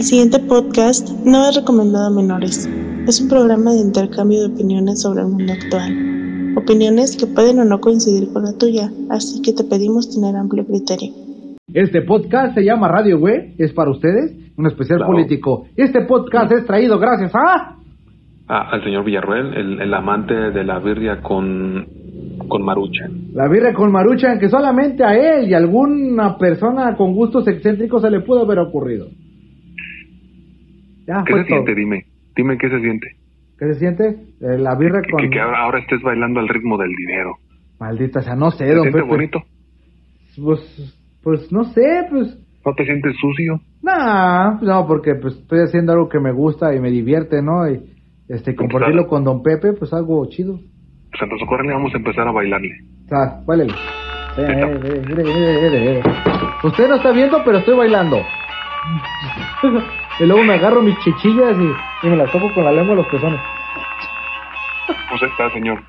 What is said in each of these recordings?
El siguiente podcast no es recomendado a menores. Es un programa de intercambio de opiniones sobre el mundo actual. Opiniones que pueden o no coincidir con la tuya, así que te pedimos tener amplio criterio. Este podcast se llama Radio Güey, es para ustedes, un especial Claro. político. Este podcast es traído gracias a... Ah, al señor Villarruel, el, el amante de la birria con, con marucha. La birra con Maruchan, que solamente a él y a alguna persona con gustos excéntricos se le pudo haber ocurrido. Ya, ¿Qué se siente? Dime, dime qué se siente. ¿Qué se siente? Eh, la birra Que, con... que, que ahora, ahora estés bailando al ritmo del dinero. Maldita sea, no sé, ¿Te don sientes Pepe. bonito? Pues, pues no sé, pues... ¿No te sientes sucio? Nah, no, porque pues estoy haciendo algo que me gusta y me divierte, ¿no? Y este, compartirlo con don Pepe, pues algo chido. Pues entonces córrele, vamos a empezar a bailarle. O sea, bailele. Eh, eh, eh, mire, mire. Usted no está viendo, pero estoy bailando. y luego me agarro mis chichillas y, me las toco con la lengua a los pezones. Pues está, señor.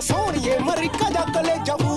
ਸੋਹਣੀਏ ਮਰ ਕਾ ਜਾ ਕਲੇ ਜਵਾ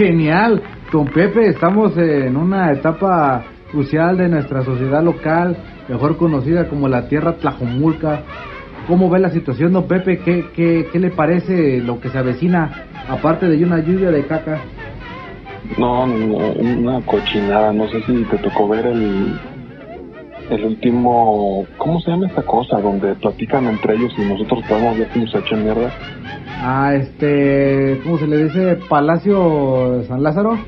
Genial, don Pepe, estamos en una etapa crucial de nuestra sociedad local, mejor conocida como la Tierra Tlajomulca. ¿Cómo ve la situación, don Pepe? ¿Qué, qué, qué le parece lo que se avecina, aparte de una lluvia de caca? No, una cochinada. No sé si te tocó ver el, el último. ¿Cómo se llama esta cosa? Donde platican entre ellos y nosotros podemos ver cómo se mierda. Ah, este, ¿cómo se le dice? Palacio San Lázaro.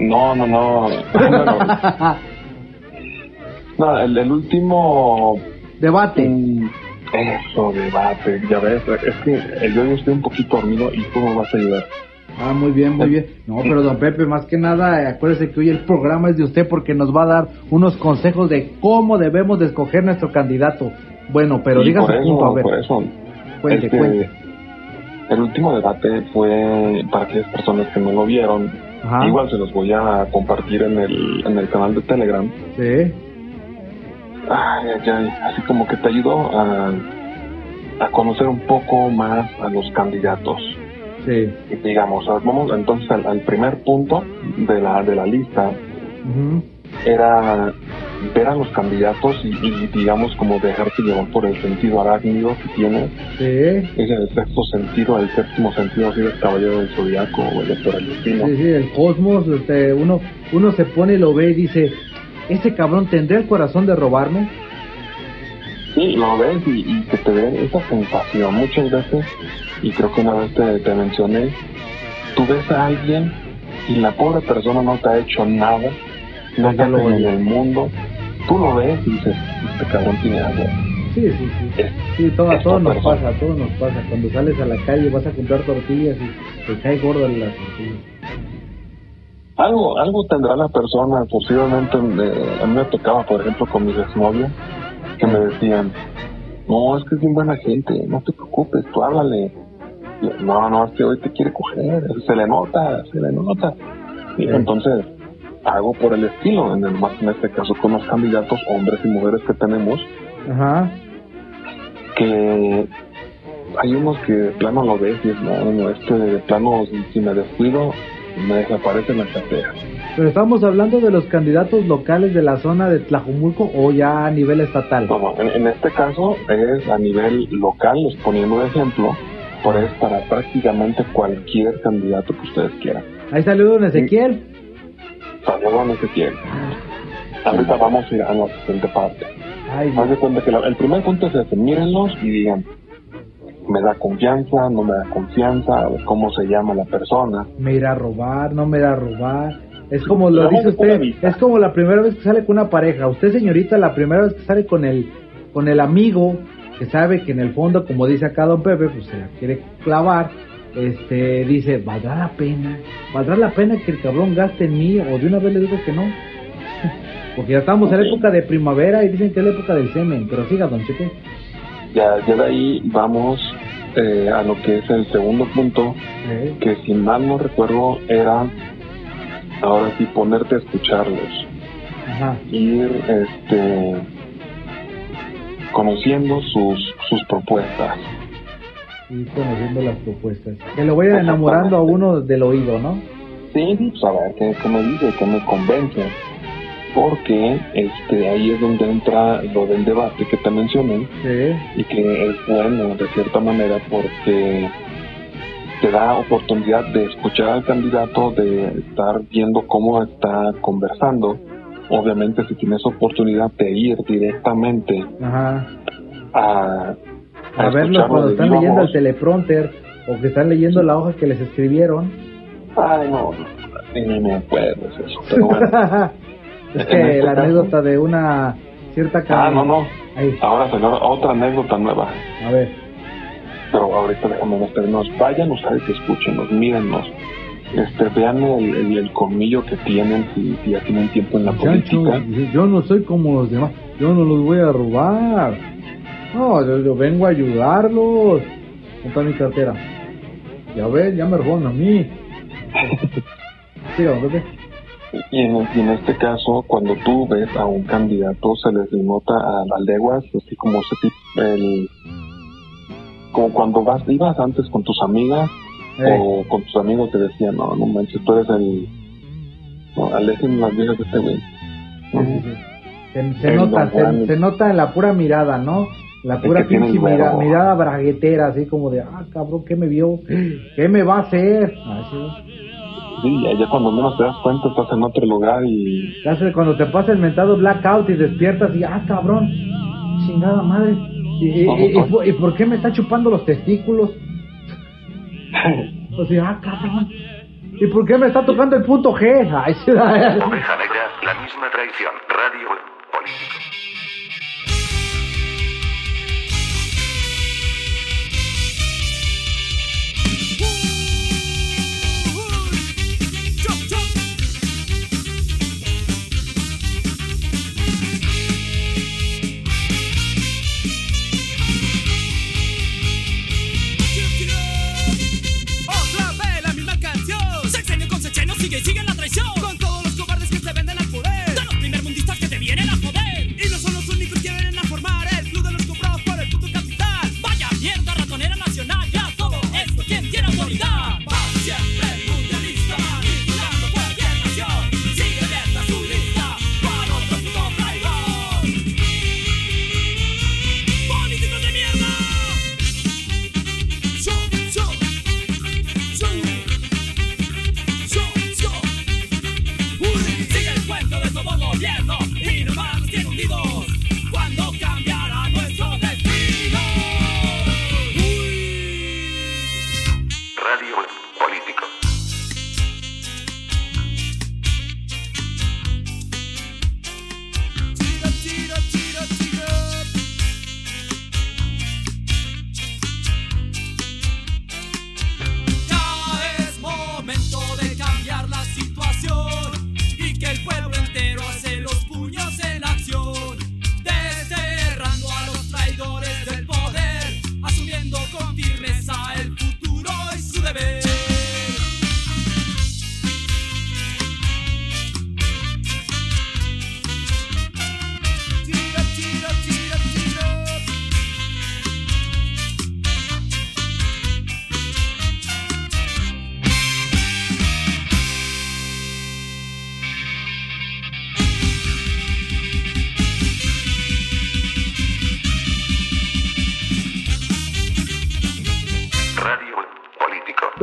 No, no, no. Bueno, no, el, el último Debate. mm, Eso, debate, ya ves, es que el yo estoy un poquito dormido y tú me vas a ayudar. Ah, muy bien, muy bien. No, pero don Pepe, más que nada, eh, acuérdese que hoy el programa es de usted porque nos va a dar unos consejos de cómo debemos de escoger nuestro candidato. Bueno, pero Y diga su punto, a ver. por eso, Cuente, este, cuente. El último debate fue para aquellas personas que no lo vieron. Ajá. Igual se los voy a compartir en el, en el canal de Telegram. Sí, Ay, ay, ay, así como que te ayudó a, a conocer un poco más a los candidatos. sí. Y digamos, vamos entonces al, al primer punto de la, de la lista, era ver a los candidatos y, y, digamos como dejarte llevar por el sentido arácnido que tiene, Sí, ese el sexto sentido, el séptimo sentido así del caballero del zodiaco o el el destino. sí, sí, el cosmos, este, uno, uno se pone y lo ve y dice, ¿ese cabrón tendrá el corazón de robarme? Sí, lo ves y, y que te den esa sensación muchas veces, y creo que una vez te, te mencioné, tú ves a alguien y la pobre persona no te ha hecho nada, no Ya lo en el mundo, tú lo ves y dices, este cabrón tiene algo. Sí, sí, sí. Es- Sí, todo, a todos nos persona. pasa, a todos nos pasa. Cuando sales a la calle vas a comprar tortillas y te cae gorda la tortilla. Algo, algo tendrá la persona, posiblemente eh, a mí me tocaba, por ejemplo, con mis exnovios, que me decían, no, es que es bien buena gente, no te preocupes, tú háblale. No, no, es que hoy te quiere coger, se le nota, se le nota. Y Sí. entonces, hago por el estilo, en, el, más en este caso con los candidatos, hombres y mujeres que tenemos, Ajá. que hay unos que de plano lo ves y es, no, no, este de plano, si, me descuido, me desaparece en la cartera. Pero estamos hablando de los candidatos locales de la zona de Tlajumulco o ya a nivel estatal. No, no, en, en este caso es a nivel local, les poniendo de ejemplo, por es para prácticamente cualquier candidato que ustedes quieran. Ahí salió don Ezequiel. Salió donde se quiere. Ahorita vamos a ir a la siguiente parte. Haz de cuenta que la- el primer punto es ese, mírenlos y digan, me da confianza, no me da confianza, cómo se llama la persona. me irá a robar, no me irá a robar. Es como lo dice usted, es como la primera vez que sale con una pareja. Usted, señorita, la primera vez que sale con el, con el amigo que sabe que en el fondo, como dice acá don Pepe, pues se la quiere clavar. Este dice, ¿valdrá la pena? ¿Valdrá la pena que el cabrón gaste en mí? O de una vez le digo que no. Porque ya estamos en la época de primavera y dicen que es la época del semen. Pero siga, don Chepe. Ya, ya de ahí vamos eh, a lo que es el segundo punto, Eh, que si mal no recuerdo era, ahora sí, ponerte a escucharlos. Ajá. ir este conociendo sus sus propuestas Y conociendo las propuestas. Que lo vayan enamorando a uno del oído, ¿no? sí pues a ver qué, qué me dice qué me convence porque este ahí es donde entra lo del debate que te mencioné Sí. y que es bueno de cierta manera porque te da oportunidad de escuchar al candidato, de estar viendo cómo está conversando. Obviamente si tienes oportunidad de ir directamente Ajá. a, A verlos escucharlo cuando están leyendo el teleprompter o que están leyendo la hoja que les escribieron. Ay, no, no, ni me acuerdo eso, pero bueno. es que este la caso- anécdota de una cierta Ah, no, no. Ahí, Ahora salió otra anécdota nueva. a ver. Pero ahorita déjame meternos. Vayan ustedes, escúchenos, mírennos. Este, vean el, el, el colmillo que tienen si, si ya tienen tiempo en la política. yo no soy como los demás. Yo no los voy a robar. No, yo, yo vengo a ayudarlos. ¿Dónde está mi cartera? Ya ves, ya me robaron a mí. Don Pepe. Y en, y en este caso, cuando tú ves a un candidato, se les nota a las leguas, así como ese tipo, el, como cuando vas, ibas antes con tus amigas Eh, o con tus amigos te decían, no, no manches, tú eres el, no, alejen las viejas de este güey. sí, sí, sí. Se, nota, se, se nota en la pura mirada, ¿no? La pura pinche el mira- verbo. mirada braguetera, así como de, ah, cabrón, ¿qué me vio? ¿Qué me va a hacer? Ah, sí, ya, ya cuando menos te das cuenta estás en otro lugar y Ya sé, cuando te pasa el mentado blackout y despiertas y, ah, cabrón, chingada madre. ¿Y, y, y- y por- y por qué me está chupando los testículos? O sea, ah, cabrón. ¿Y por qué me está tocando el punto G? Ay, la misma traición. Radio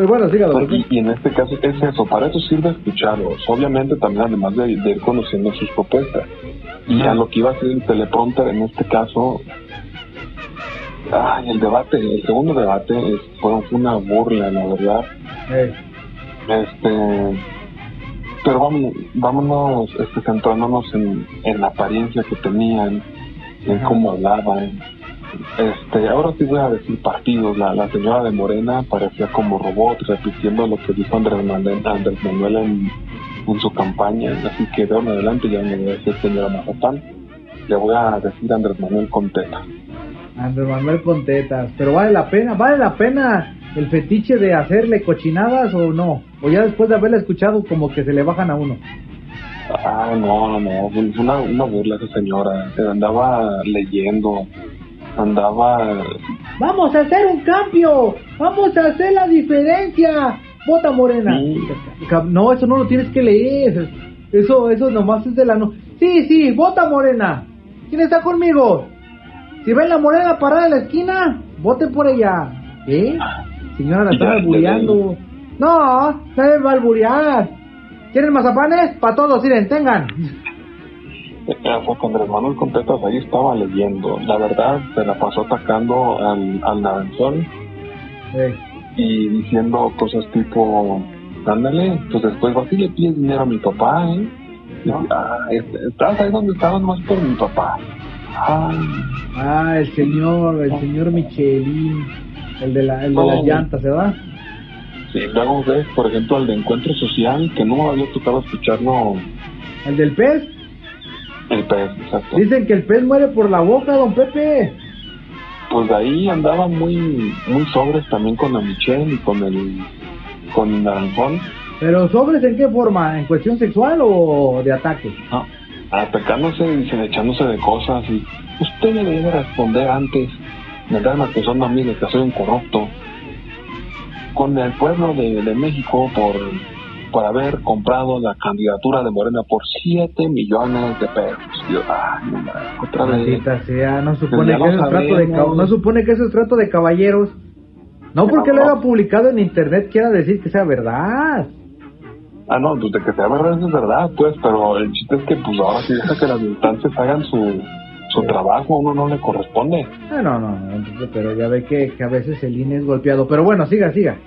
Pero bueno, siga, don Y, y en este caso es eso, para eso sirve escucharlos. Obviamente también además de, de ir conociendo sus propuestas. Y a lo que iba a ser el teleprompter en este caso, ay, el debate, el segundo debate es, fue una burla, la verdad. Este, pero vámonos, vámonos este, centrándonos en, en la apariencia que tenían, en Ajá. cómo hablaban. Este, ahora sí voy a decir partidos. La, la señora de Morena parecía como robot, repitiendo lo que dijo Andrés Manuel, Andrés Manuel en, en su campaña. Así que de ahora en adelante ya no le voy a decir señora Mazapán. Le voy a decir Andrés Manuel con teta. Andrés Manuel con tetas. Pero vale la pena, vale la pena el fetiche de hacerle cochinadas o no. O ya después de haberla escuchado como que se le bajan a uno. Ah, no, no, fue una, una burla esa señora. Andaba leyendo, andaba Vamos a hacer un cambio. Vamos a hacer la diferencia. Vota Morena. Sí. No, eso no lo tienes que leer. Eso, eso nomás es de la no. Sí, sí, vota Morena. ¿Quién está conmigo? Si ven la Morena parada en la esquina, voten por ella. ¿Eh? Señora, la está albureando. No, no debe alburear. ¿Quieren mazapanes? Para todos, miren, tengan. Fue que Andrés Manuel Contetas ahí estaba leyendo. La verdad, se la pasó atacando al, al y diciendo cosas tipo, ándale, pues después vas y le pides dinero a mi papá, ¿eh? Ah, estás ahí donde estabas más por mi papá. Ay, Ah, el señor, el señor Michelin. El de, la, el de las llantas, ¿verdad? sí, luego ves, por ejemplo, al de Encuentro Social, que no había tocado escucharlo El del pez. El pez, exacto. Dicen que el pez muere por la boca, don Pepe. Pues de ahí andaba muy, muy sobres también con la Michelle y con el, con el Naranjón. Pero sobres en qué forma? ¿En cuestión sexual o de ataque? Ah, atacándose y se- echándose de cosas y usted me debe responder antes. Me están acusando a mí de que soy un corrupto. Con el pueblo de, de México por, por haber comprado la candidatura de Morena por 7 millones de pesos. Yo, ay, otra vez. Sea, no supone que eso es trato de sabemos. ca- no supone que eso es trato de caballeros. No porque lo haya publicado en internet quiera decir que sea verdad. Ah, no, pues de que sea verdad, es verdad, pues, pero el chiste es que, pues, ahora sí deja que las instancias hagan su, su trabajo, a uno no le corresponde. Ah, no, no, no, pero ya ve que, que a veces el INE es golpeado. Pero bueno, siga, siga.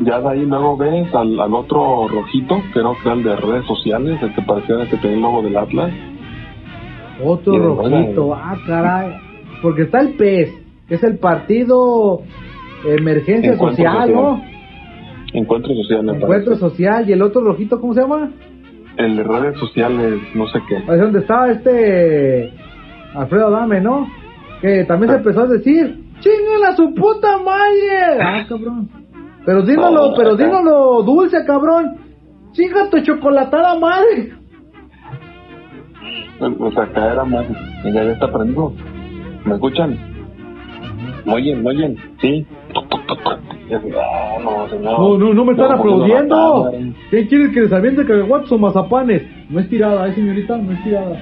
Ya de ahí luego ves al, al otro rojito, que era el de redes sociales, el que parecía el que tenía el logo del Atlas. Otro rojito, buena- ah, caray. Porque está el PES, que es el Partido Emergencia Encuentro Social, ¿no? Encuentro social, me Encuentro parece. Social y el otro rojito, ¿cómo se llama? El de redes sociales, no sé qué. Es donde estaba este Alfredo Dame, ¿no? Que también se empezó a decir, ¡chinguen a su puta madre! Ah, cabrón. Pero dímelo, pero dímelo dulce, cabrón. ¡Chinga tu chocolatada madre! O sea, acá era más. Ya ya está prendido. ¿Me escuchan? ¿Me oyen? ¿Me oyen? Sí. No, señor. No, no, no me están aplaudiendo. ¿Quién quiere que les aviente cacahuates o mazapanes? No es tirada, ¿eh, señorita? No es tirada.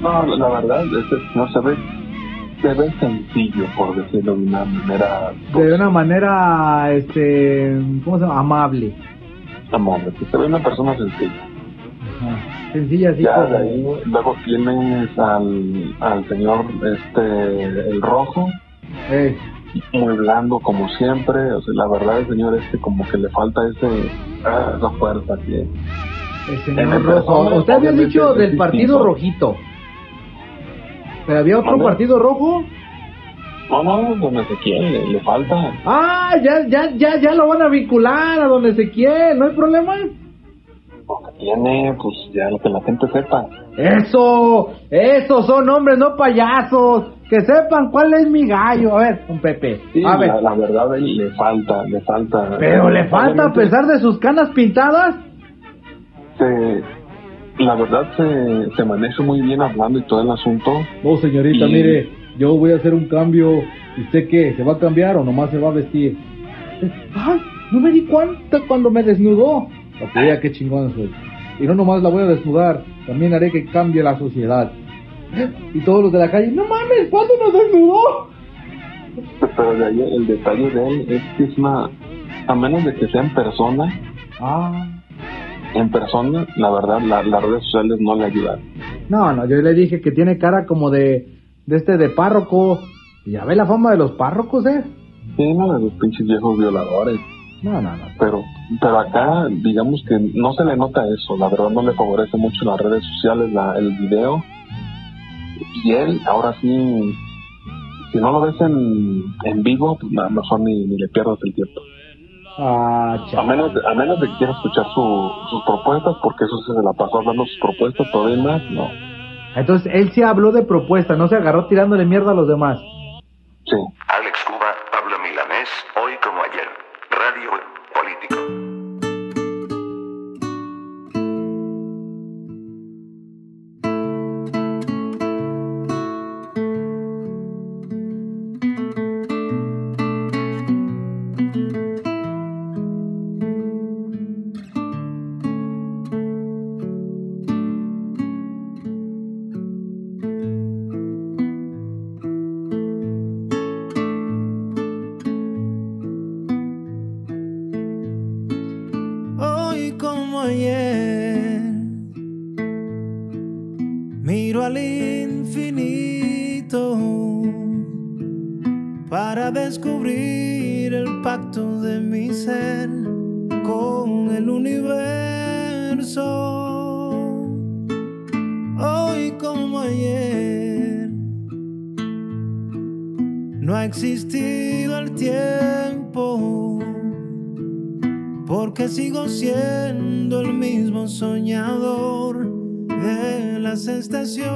No, la verdad, este no se ve, se ve sencillo, por decirlo de una manera De una manera, este, ¿cómo se llama? Amable. amable, que se ve una persona sencilla. Ajá. Sencilla, así Ya como... de ahí, luego tienes al, al señor este, el rojo, Eh, muy blando como siempre, o sea, la verdad el señor este como que le falta ese, ah, esa fuerza que el señor el rojo. Usted había dicho del partido rojito. ¿Pero había otro partido rojo? no, no, don Ezequiel, le, le falta. Ah, ya, ya, ya, ya lo van a vincular a donde se quiere, no hay problema. Lo que tiene, pues ya lo que la gente sepa. Eso, esos son hombres, no payasos. Que sepan cuál es mi gallo. A ver, un Pepe. Sí, a ver. la, la verdad le falta, le falta. Pero le falta a pesar de sus canas pintadas. se- la verdad se, se maneja muy bien hablando y todo el asunto. No, señorita, Y- mire, yo voy a hacer un cambio. ¿Y usted qué? ¿Se va a cambiar o nomás se va a vestir? Ay, no me di cuenta cuando me desnudó. Que vea qué chingón soy. Y no nomás la voy a desnudar, también haré que cambie la sociedad. Y todos los de la calle, no mames, ¿cuándo nos desnudó? pero de ahí el detalle de él es que es una, a menos de que sea en persona, Ah. En persona, la verdad, la- las redes sociales no le ayudan. No, no, yo le dije que tiene cara como de, de este de párroco. Ya ve la fama de los párrocos, ¿eh? Sí, no, de los pinches viejos violadores. No, no, no. Pero, pero acá, digamos que no se le nota eso, la verdad no le favorece mucho las redes sociales, la, el video. Y él, ahora sí, si no lo ves en, en vivo, pues a lo mejor ni, ni le pierdas el tiempo. Ah, A menos, a menos de que quieras escuchar su, sus propuestas, porque eso se la pasó hablando sus propuestas, todavía más, no. Entonces, él sí habló de propuesta, no se agarró tirándole mierda a los demás. Sí. Miro al infinito para descubrir el pacto de mi ser con el universo. Hoy como ayer, no ha existido el tiempo porque sigo siendo el mismo soñador de las estaciones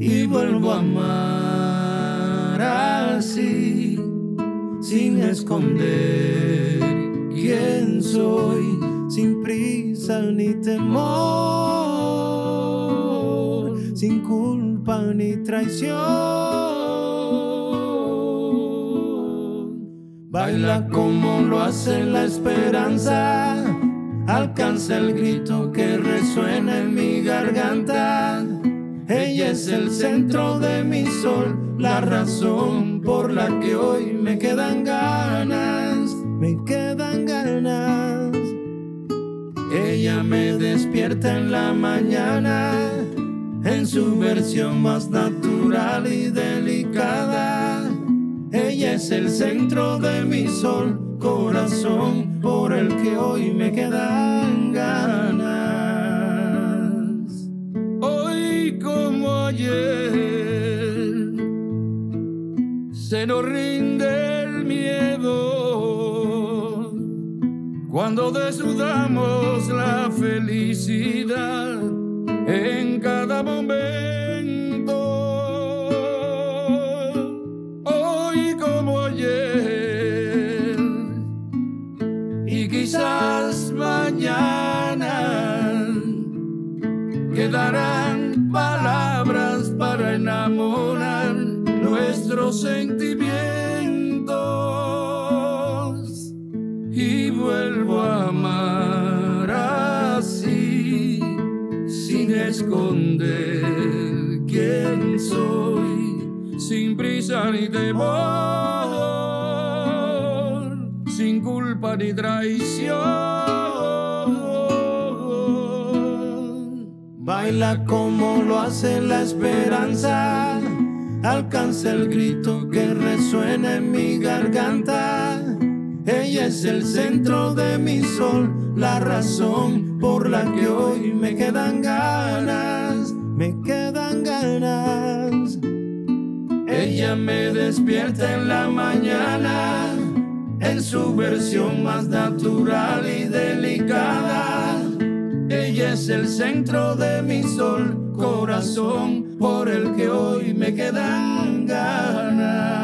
y vuelvo a amar así sin esconder quién soy sin prisa ni temor sin culpa ni traición Baila como lo hace la esperanza. Alcanza el grito que resuena en mi garganta. Ella es el centro de mi sol, la razón por la que hoy me quedan ganas, me quedan ganas. Ella me despierta en la mañana, en su versión más natural y delicada. Ella es el centro de mi sol, corazón por el que hoy me quedan ganas. Hoy como ayer, se nos rinde el miedo cuando desnudamos la felicidad en cada momento. Sin culpa ni traición Baila como lo hace la esperanza. Alcanza el grito que resuena en mi garganta. Ella es el centro de mi sol, la razón por la que hoy me quedan ganas, me Me despierta en la mañana, en su versión más natural y delicada. Ella es el centro de mi sol, corazón por el que hoy me quedan ganas.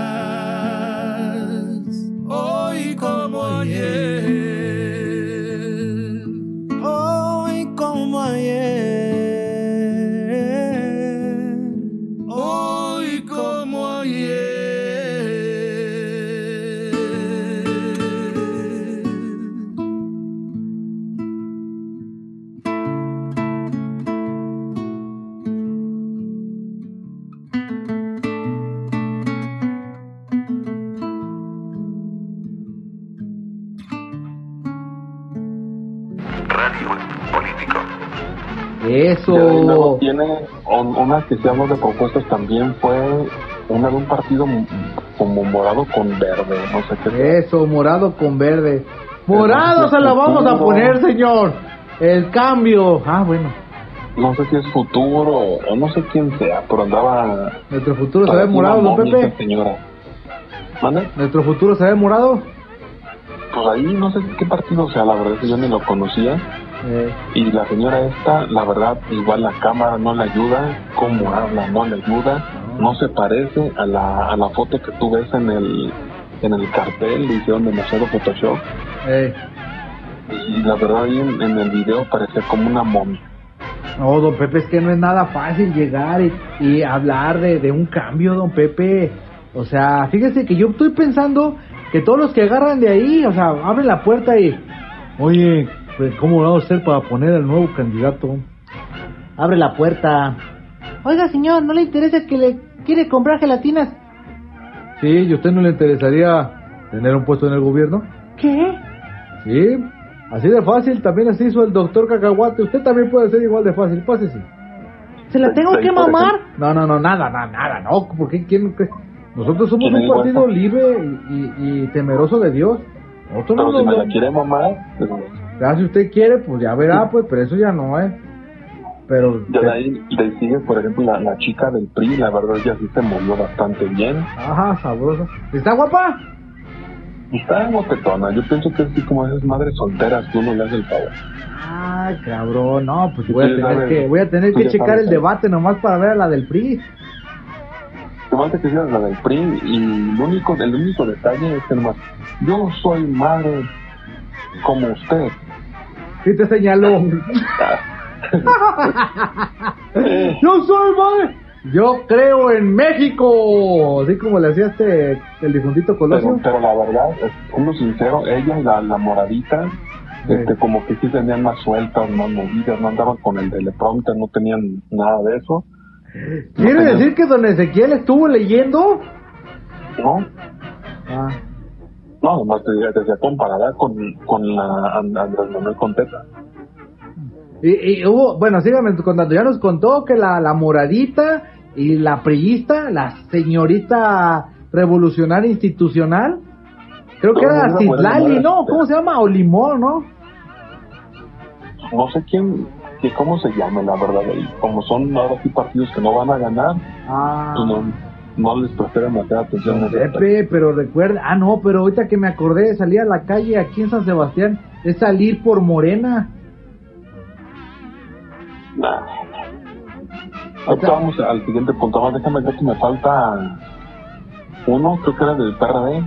Eso. Ya de luego tiene un- una que se de propuestas también fue una de un partido como morado con verde, no sé qué. sea. Eso, morado con verde. Morado se la vamos a poner, señor. El cambio. Ah, bueno. No sé si es futuro o no sé quién sea, pero andaba. Nuestro futuro se ve morado, ¿no, Pepe? señora. ¿Mande? Nuestro futuro se ve morado. Pues ahí no sé qué partido sea, la verdad es que yo ni lo conocía. Eh, Y la señora esta, la verdad, igual la cámara no le ayuda, cómo habla no le ayuda, no se parece a la, a la foto que tú ves en el, en el cartel, le hicieron demasiado Photoshop. eh. Y la verdad ahí en, en el video parecía como una momia. No, don Pepe, es que no es nada fácil llegar y, y hablar de, de un cambio, don Pepe. O sea, fíjese que yo estoy pensando que todos los que agarran de ahí, o sea, abren la puerta y, oye, pues, ¿cómo vamos a hacer para poner al nuevo candidato? Abre la puerta. Oiga, señor, ¿no le interesa que le quiere comprar gelatinas? Sí, ¿y a usted no le interesaría tener un puesto en el gobierno? ¿Qué? Sí, así de fácil, también así hizo el doctor Cacahuate. Usted también puede ser igual de fácil, pásese. ¿Se la tengo que mamar? No, no, no, nada, nada, nada, no. ¿Por qué? ¿Quién, qué? Nosotros somos ¿Quién un partido libre y, y- y temeroso de Dios. Nosotros Pero no si me nos- la quiere mamar, pues, Ya, si usted quiere, pues ya verá, pues, pero eso ya no es. Pero, ya de ahí le sigue, por ejemplo, la, la chica del PRI, la verdad ella sí se movió bastante bien. ajá, sabroso. ¿Está guapa? Está guapetona, yo pienso que es así como esas madres solteras que uno le hace el favor. Ah, cabrón, no, pues voy a tener sabes. que, voy a tener que ya checar sabes, el debate nomás para ver a la del PRI. Nomás te quisieras la del PRI y el único, el único detalle es que nomás, yo soy madre como usted. Sí te señaló. Yo soy madre. Yo creo en México. Así como le hacía este el difuntito Colosio. Pero, pero la verdad, siendo sincero, ella y la, la moradita, Sí. este, como que sí tenían más sueltas, más movidas, no andaban con el teleprompter, no tenían nada de eso, ¿Quiere No, decir que don Ezequiel estuvo leyendo? ¿no? Ah, No, te decía comparada con, con la And- Andrés Manuel Conteta. y, y hubo, bueno, síganme contando. Ya nos contó que la, la moradita y la priista, la señorita revolucionaria institucional, creo que era Citlali, ¿no? ¿Cómo se llama? O Limón, ¿no? No sé quién, que cómo se llama, la verdad, y como son ahora sí partidos que no van a ganar, Ah. pues no, no les presté demasiada atención. Pepe, pero recuerda, ah no, pero ahorita que me acordé de salir a la calle aquí en San Sebastián, es salir por Morena. Nah. Ahorita vamos al siguiente punto más. Déjame ver si me falta uno, creo que era del PRD.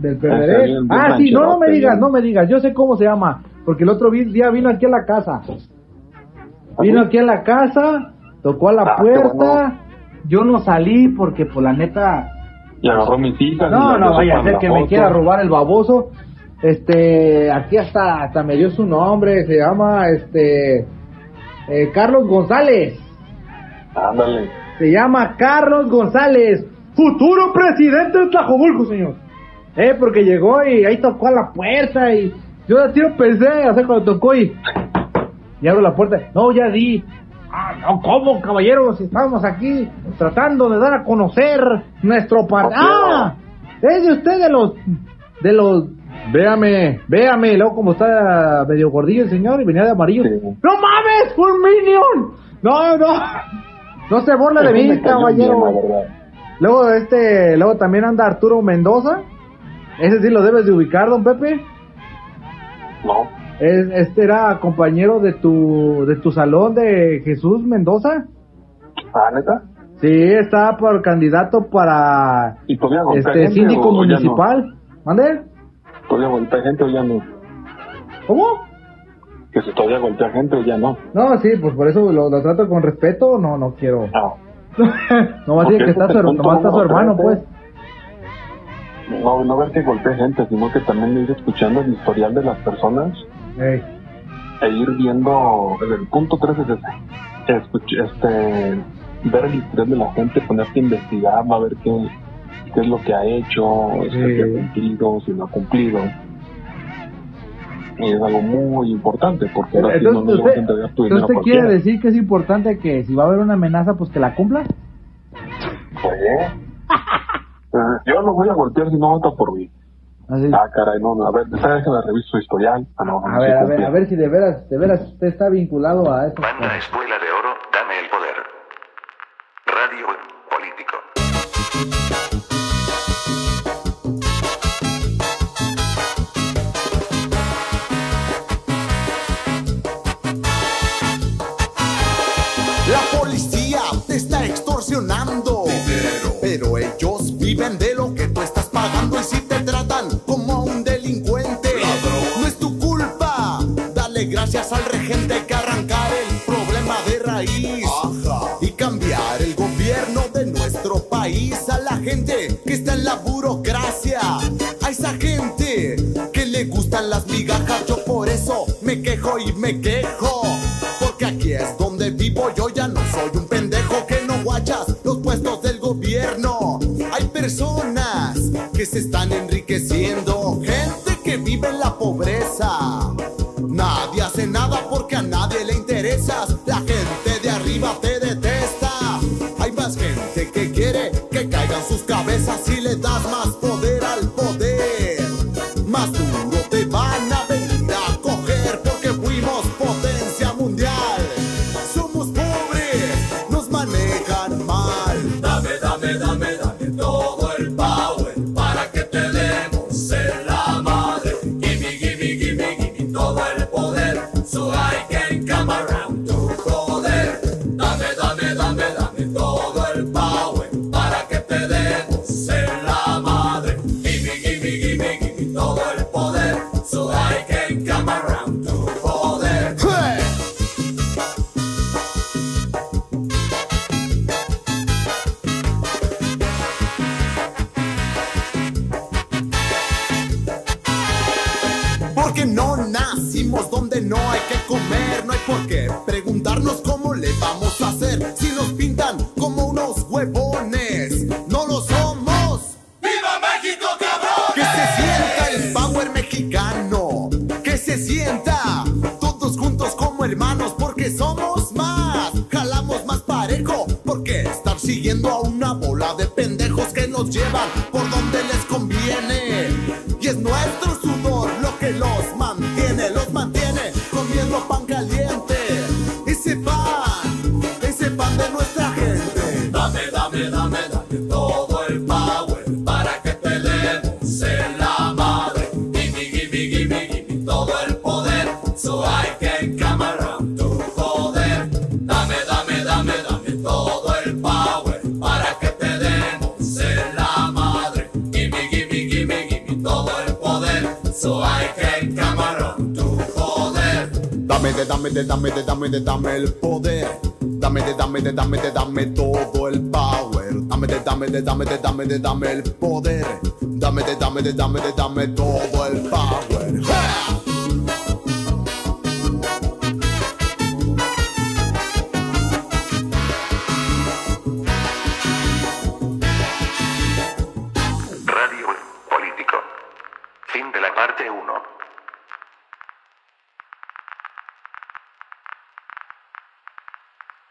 Del PRD. Ah, sí, no, no me digas, no me digas, yo sé cómo se llama, porque el otro día vino aquí a la casa. Vino aquí a la casa, tocó a la Ah, puerta. Yo no salí porque por la neta... Y agarró mis hijas. No, no vaya a ser que me quiera robar el baboso. Este, aquí hasta, hasta me dio su nombre, se llama, este, eh, Carlos González. Ándale. Se llama Carlos González, futuro presidente de Tlajomulco, señor. Eh, porque llegó y ahí tocó a la puerta y yo de tiro pensé, o sea, cuando tocó y, y abro la puerta. No, ya di. Ah, no, ¿cómo, caballeros? Estamos aquí tratando de dar a conocer nuestro partido. Ah, es de usted de los, de los, véame, véame, luego como está medio gordillo el señor y venía de amarillo. Sí. ¡No mames! ¡Un minion! No, no. No se burla de mí, bien, caballero. verdad. Luego este, luego también anda Arturo Mendoza. Ese sí lo debes de ubicar, don Pepe. No. Es- este era compañero de tu, de tu salón de Jesús Mendoza. ¿Ah, neta? Sí, está por candidato para ¿Y todavía golpea este síndico no? municipal. ¿Mande? ¿Todavía golpea gente o ya no? ¿Cómo? Que si todavía golpea gente o ya no. No, sí, pues por eso lo, lo trato con respeto. No, no quiero. Ah. nomás Porque dice que está es su, nomás está hermano, pues. No, no ver que golpee gente, sino que también ir escuchando el historial de las personas E ir viendo, el punto 3 es ese, escuch- este, ver el historial de la gente, ponerte a investigar, a ver qué, qué es lo que ha hecho, Sí. si ha cumplido, si no ha cumplido. Y es algo muy importante porque ahora sí no Entonces, vas a usted, entregar tu dinero a usted quiere decir que es importante que si va a haber una amenaza, pues que la cumpla. Pues, eh, yo no voy a golpear si no vota por mí. Así. Ah, caray, no, no, a ver, déjame revisar su historial. Ah, no, no, A no, ver, a ver, a ver si de veras, de veras usted está vinculado a eso. A esa gente que le gustan las migajas. Yo por eso me quejo y me quejo. Porque aquí es donde vivo, yo ya no soy un pendejo que no guachas los puestos del gobierno. Hay personas que se están enriqueciendo, gente que vive en la Dame, dame, dame, todo el power para que te demos en la madre. Gimme, gimme, gimme, gimme todo el poder so I can come around to joder. Dame, dame, dame, dame todo el power para que te demos en la madre. Gimme, gimme, gimme, gimme todo el poder so I can come around to joder. Dame de, dame de, dame de, dame de, dame el poder. Dame de, dame de, dame de, dame todo. Dame de, dame de, dame de, dame de, dame el poder. Dame de, dame de, dame de, dame todo el power.